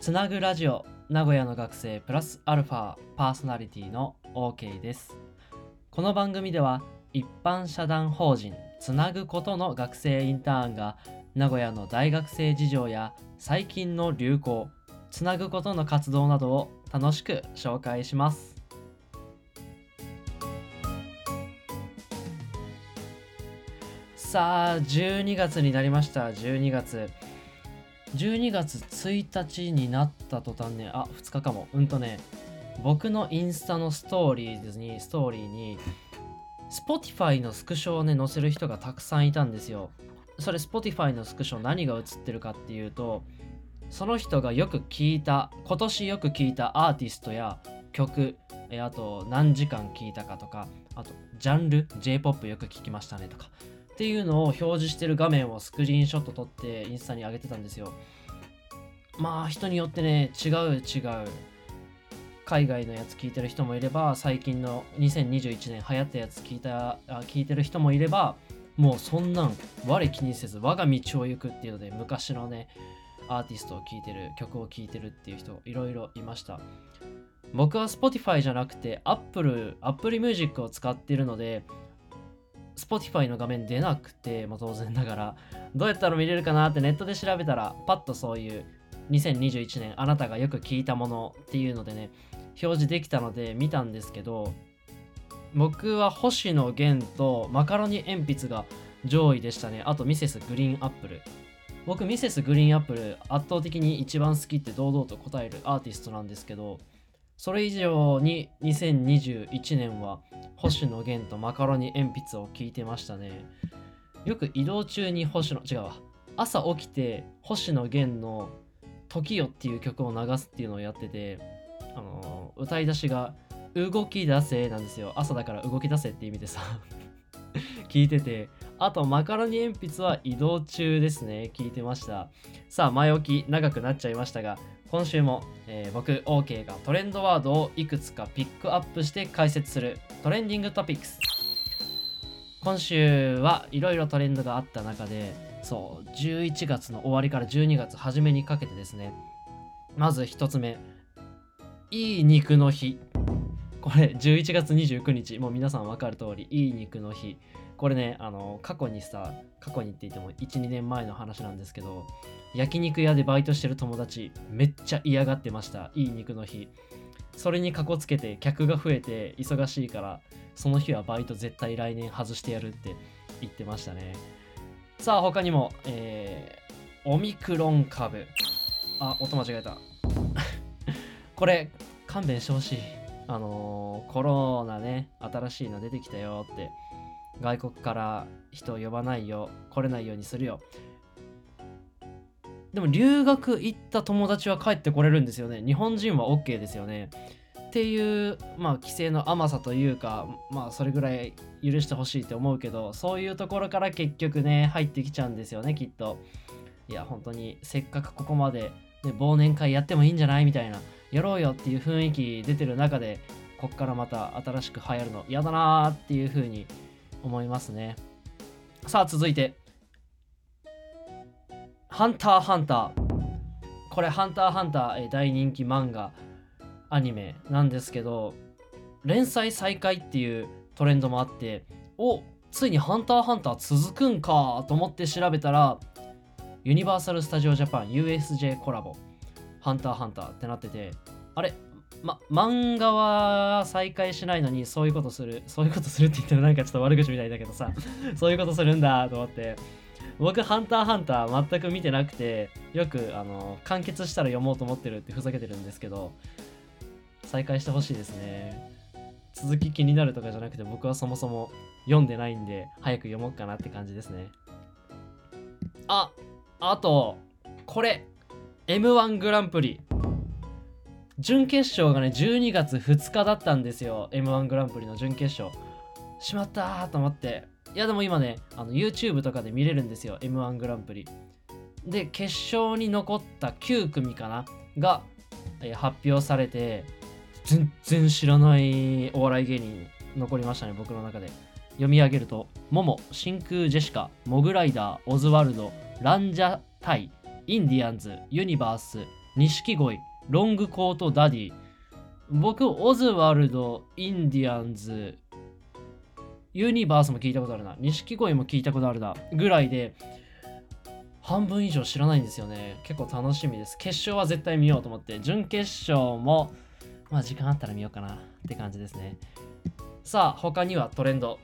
つなぐラジオ名古屋の学生プラスアルファパーソナリティの OK です。この番組では一般社団法人つなぐことの学生インターンが名古屋の大学生事情や最近の流行つなぐことの活動などを楽しく紹介します。さあ12月になりました。12月。12月1日になった途端ねあ2日かも。うんとね僕のインスタのストーリーにストーリーに Spotify のスクショをね載せる人がたくさんいたんですよ。それ Spotify のスクショ何が写ってるかっていうとその人がよく聞いた今年よく聞いたアーティストや曲あと何時間聞いたかとかあとジャンル J-POP よく聞きましたねとかっていうのを表示してる画面をスクリーンショット撮ってインスタに上げてたんですよ。まあ人によってね違う違う。海外のやつ聞いてる人もいれば最近の2021年流行ったやつ聞いた聞いてる人もいればもうそんなん我気にせず我が道を行くっていうので昔のねアーティストを聴いてる曲を聴いてるっていう人いろいろいました。僕は Spotify じゃなくて Apple Apple Music を使ってるので Spotify の画面出なくて、まあ、当然ながら。どうやったら見れるかなってネットで調べたらパッとそういう2021年あなたがよく聞いたものっていうのでね表示できたので見たんですけど僕は星野源とマカロニ鉛筆が上位でしたね。あとミセスグリーンアップル。僕ミセスグリーンアップル圧倒的に一番好きって堂々と答えるアーティストなんですけどそれ以上に2021年は星野源とマカロニ鉛筆を聞いてましたね。よく移動中に星野違うわ。朝起きて星野源の「時よ」っていう曲を流すっていうのをやっててあの、歌い出しが「動き出せ」なんですよ。朝だから動き出せって意味でさ。聞いててあとマカロニ鉛筆は移動中ですね。聞いてました。さあ前置き長くなっちゃいましたが今週も、えー、僕 OK がトレンドワードをいくつかピックアップして解説するトレンディングトピックス。今週はいろいろトレンドがあった中でそう11月の終わりから12月初めにかけてですね。まず1つ目。いい肉の日。これ11月29日。もう皆さん分かる通りいい肉の日。これねあの過去にさ過去にって言っても12年前の話なんですけど焼肉屋でバイトしてる友達めっちゃ嫌がってました。いい肉の日。それにかこつけて客が増えて忙しいからその日はバイト絶対来年外してやるって言ってましたね。さあ他にも、えー、オミクロン株。あ音間違えた。これ勘弁してほしい。あのー、コロナね新しいの出てきたよって外国から人を呼ばないよ来れないようにするよ。でも留学行った友達は帰ってこれるんですよね。日本人は OK ですよね。っていうまあ規制の甘さというかまあそれぐらい許してほしいって思うけどそういうところから結局ね入ってきちゃうんですよねきっと。いや本当にせっかくここまで、ね、忘年会やってもいいんじゃない？みたいな。やろうよっていう雰囲気出てる中でこっからまた新しく流行るの嫌だなーっていう風に思いますね。さあ続いて。ハンターハンター。これハンターハンター、大人気漫画アニメなんですけど連載再開っていうトレンドもあっておついにハンターハンター続くんかと思って調べたらユニバーサル・スタジオ・ジャパン USJ コラボ。ハンターハンターってなっててあれま、漫画は再開しないのにそういうことするそういうことするって言ったらなんかちょっと悪口みたいだけどさ そういうことするんだと思って僕ハンターハンター全く見てなくてよくあの完結したら読もうと思ってるってふざけてるんですけど再開してほしいですね。続き気になるとかじゃなくて僕はそもそも読んでないんで早く読もうかなって感じですね。ああとこれ。M1 グランプリ。準決勝がね12月2日だったんですよ。M1 グランプリの準決勝。しまったーと思って。いやでも今ねあの YouTube とかで見れるんですよ。M1 グランプリ。で決勝に残った9組かな？が、え、発表されて全然知らないお笑い芸人残りましたね僕の中で。読み上げるとモモ真空ジェシカモグライダーオズワルドランジャタイ。インディアンズユニバース錦鯉ロングコートダディ。僕オズワルドインディアンズユニバースも聞いたことあるな。錦鯉も聞いたことあるな。ぐらいで半分以上知らないんですよね。結構楽しみです。決勝は絶対見ようと思って。準決勝もまあ時間あったら見ようかなって感じですね。さあ他にはトレンド。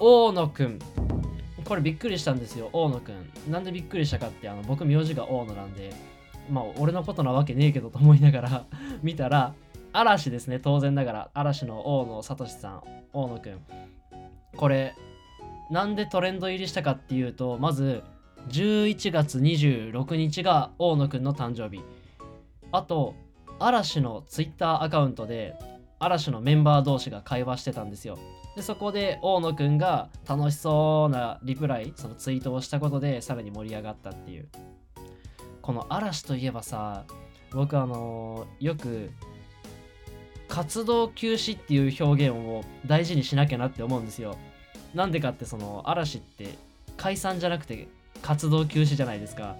大野くん。これびっくりしたんですよ大野くん。なんでびっくりしたかってあの僕名字が大野なんでまあ俺のことなわけねえけどと思いながら 見たら嵐ですね当然ながら。嵐の大野聡さん大野くん。これなんでトレンド入りしたかっていうとまず11月26日が大野くんの誕生日。あと嵐のツイッターアカウントで嵐のメンバー同士が会話してたんですよ。でそこで大野くんが楽しそうなリプライそのツイートをしたことでさらに盛り上がったっていう。この嵐といえばさ僕あのーよく活動休止っていう表現を大事にしなきゃなって思うんですよ。なんでかってその嵐って解散じゃなくて活動休止じゃないですか。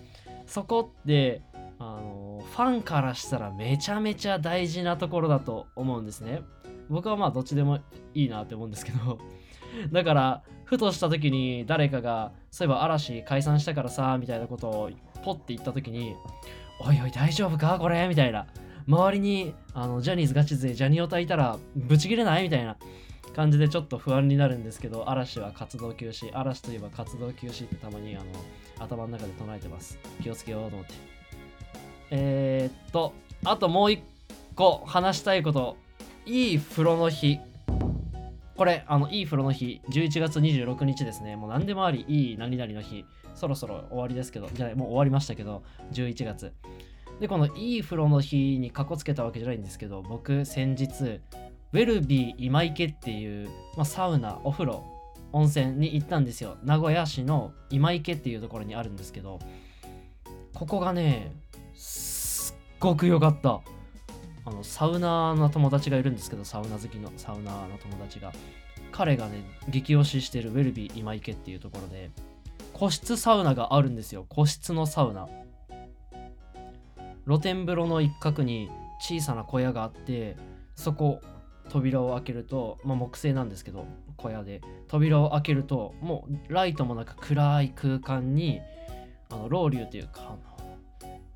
そこってあのファンからしたらめちゃめちゃ大事なところだと思うんですね。僕はまあどっちでもいいなって思うんですけど だからふとした時に誰かがそういえば嵐解散したからさみたいなことをポッて言った時においおい大丈夫か？これ？みたいな。周りにあのジャニーズガチ勢ジャニオタいたらブチギレない？みたいな感じでちょっと不安になるんですけど嵐は活動休止。嵐といえば活動休止ってたまにあの頭の中で唱えてます。気をつけようと思って。えー、っとあともう一個話したいこといい風呂の日。これあのいい風呂の日。11月26日ですね。もう何でもありいい何々の日。そろそろ終わりですけど。じゃあもう終わりましたけど。11月。でこのいい風呂の日にかこつけたわけじゃないんですけど僕先日ウェルビー今池っていう、まあ、サウナお風呂温泉に行ったんですよ。名古屋市の今池っていうところにあるんですけどここがねすっごく良かった。あのサウナーの友達がいるんですけどサウナ好きのサウナーの友達が。彼がね激推ししてるウェルビー今池っていうところで個室サウナがあるんですよ。個室のサウナ。露天風呂の一角に小さな小屋があってそこ扉を開けると、まあ、木製なんですけど小屋で。扉を開けるともうライトもなく暗い空間にあのロウリュというか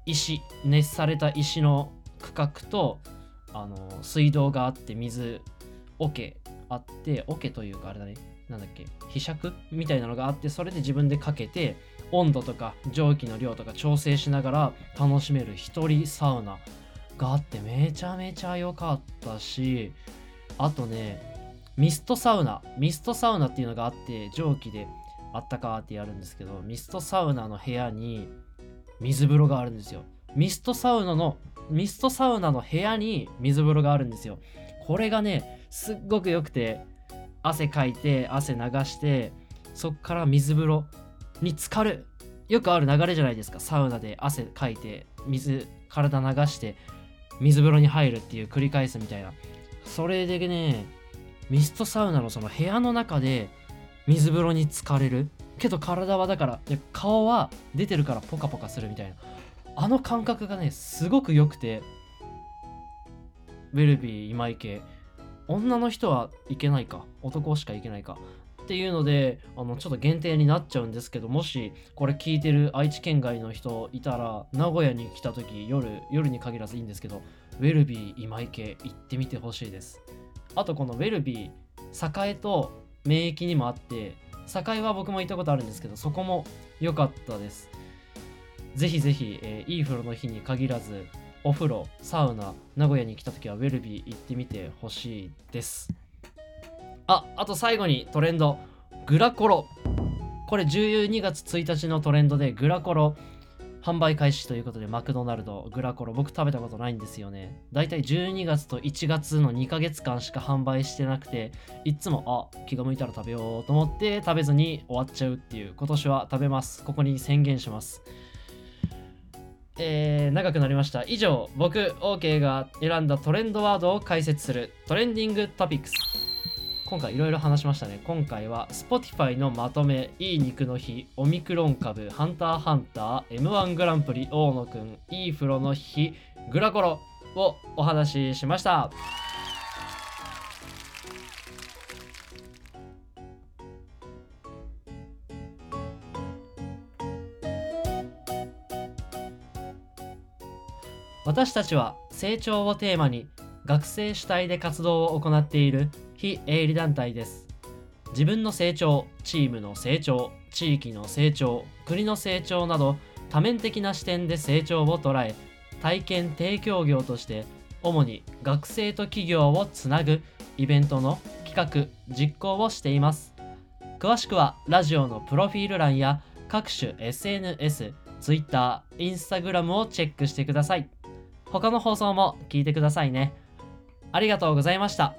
石熱された石の区画とあの水道があって水桶あって桶というかあれだね。なんだっけひしゃくみたいなのがあってそれで自分でかけて温度とか蒸気の量とか調整しながら楽しめる一人サウナがあってめちゃめちゃ良かったしあとねミストサウナ。ミストサウナっていうのがあって蒸気であったかーってやるんですけどミストサウナの部屋に水風呂があるんですよ。ミストサウナのミストサウナの部屋に水風呂があるんですよ。これがねすっごく良くて汗かいて汗流してそっから水風呂に浸かる。よくある流れじゃないですか。サウナで汗かいて水体流して水風呂に入るっていう繰り返すみたいな。それでねミストサウナのその部屋の中で水風呂に浸かれる。けど体はだから顔は出てるからポカポカするみたいな。あの感覚がねすごく良くて。ウェルビー今池女の人は行けないか。男しか行けないか。っていうのであのちょっと限定になっちゃうんですけどもしこれ聞いてる愛知県外の人いたら名古屋に来た時夜夜に限らずいいんですけどウェルビー今池行ってみてほしいです。あとこのウェルビー栄と免疫にもあって栄は僕も行ったことあるんですけどそこも良かったです。ぜひぜひ、えーいい風呂の日に限らずお風呂サウナ名古屋に来た時はウェルビー行ってみてほしいです。ああと最後にトレンド。グラコロ。これ12月1日のトレンドでグラコロ販売開始ということでマクドナルドグラコロ。僕食べたことないんですよね。だいたい12月と1月の2ヶ月間しか販売してなくていつもあ気が向いたら食べようと思って食べずに終わっちゃうっていう今年は食べます。ここに宣言します。えー、長くなりました。以上僕 OK が選んだトレンドワードを解説するトレンディングトピックス。今回いろいろ話しましたね。今回は Spotify のまとめいい肉の日オミクロン株ハンターハンター M1 グランプリ大野くんいい風呂の日グラコロをお話ししました。私たちは成長をテーマに学生主体で活動を行っている非営利団体です。自分の成長、チームの成長、地域の成長、国の成長など多面的な視点で成長を捉え、体験提供業として主に学生と企業をつなぐイベントの企画・実行をしています。詳しくはラジオのプロフィール欄や各種 SNS、Twitter、Instagram をチェックしてください。他の放送も聞いてくださいね。ありがとうございました。